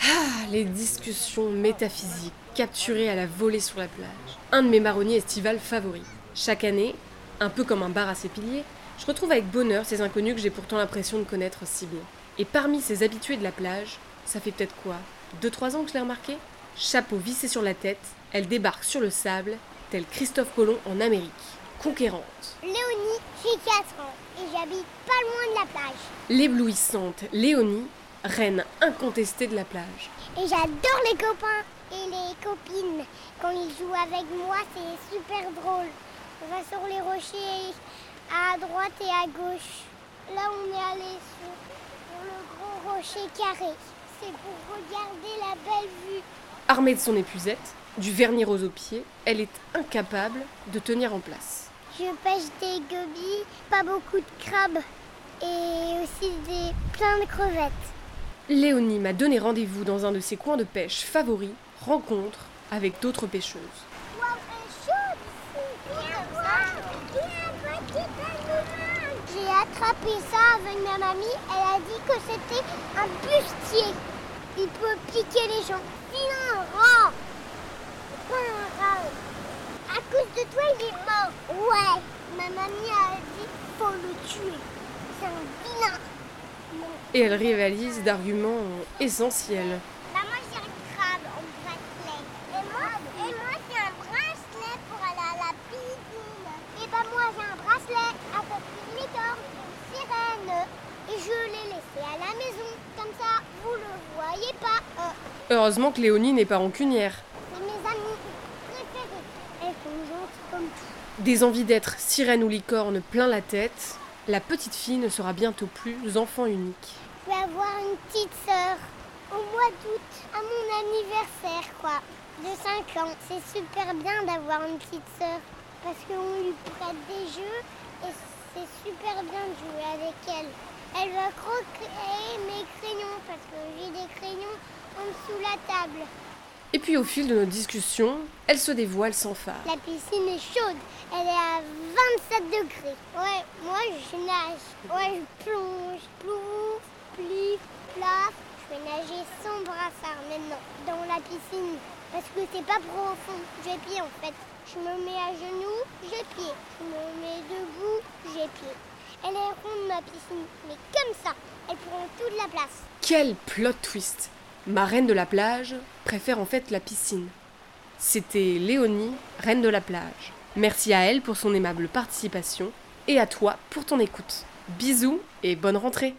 Ah, les discussions métaphysiques capturées à la volée sur la plage. Un de mes marronniers estivales favoris. Chaque année, un peu comme un bar à ses piliers, je retrouve avec bonheur ces inconnus que j'ai pourtant l'impression de connaître si bien. Et parmi ces habitués de la plage, ça fait peut-être quoi? Deux, trois ans que je l'ai remarqué? Chapeau vissé sur la tête, elle débarque sur le sable, tel Christophe Colomb en Amérique. Conquérante. Léonie, j'ai 4 ans et j'habite pas loin de la plage. L'éblouissante Léonie, reine incontestée de la plage. Et j'adore les copains et les copines. Quand ils jouent avec moi, c'est super drôle. On va sur les rochers à droite et à gauche. Là, on est allé sur, le gros rocher carré. C'est pour regarder la belle vue. Armée de son épuisette, du vernis rose aux pieds, elle est incapable de tenir en place. Je pêche des gobies, pas beaucoup de crabes et aussi des plein de crevettes. Léonie m'a donné rendez-vous dans un de ses coins de pêche favoris, rencontre avec d'autres pêcheuses. C'est J'ai attrapé ça avec ma mamie. Elle a dit que c'était un bustier. Il peut piquer les gens. Viens, rat. C'est pas un rat. À cause de toi, il est mort. Ouais. Ma mamie a dit faut le tuer. C'est un vilain. Non. Et elle rivalise d'arguments essentiels. Bah moi j'ai un crabe en bracelet. Et moi, et moi j'ai un bracelet pour aller à la piscine. Et bah moi j'ai un bracelet avec une licorne, une sirène. Et je l'ai laissé à la maison. Comme ça, vous le voyez pas. Euh, Heureusement que Léonie n'est pas rancunière. c'est mes amis préférés. Elles sont gentilles comme tout. Des envies d'être sirène ou licorne plein la tête, la petite fille ne sera bientôt plus enfant unique. Je vais avoir une petite sœur au mois d'août, à mon anniversaire, quoi, de 5 ans. C'est super bien d'avoir une petite sœur parce qu'on lui prête des jeux et c'est super bien de jouer avec elle. Elle va croquer mes crayons parce que j'ai des crayons en dessous la table. Et puis au fil de nos discussions, elle se dévoile sans phare. La piscine est chaude, elle est à 27 degrés. Ouais, moi je nage. Ouais, je plonge, plouf, plif, plaf. Je vais nager sans brassard maintenant dans la piscine parce que c'est pas profond. J'ai pied en fait. Je me mets à genoux, j'ai pied. Je me mets debout, j'ai pied. Elle est ronde ma piscine, mais comme ça, elle prend toute la place. Quel plot twist Ma reine de la plage préfère en fait la piscine. C'était Léonie, reine de la plage. Merci à elle pour son aimable participation et à toi pour ton écoute. Bisous et bonne rentrée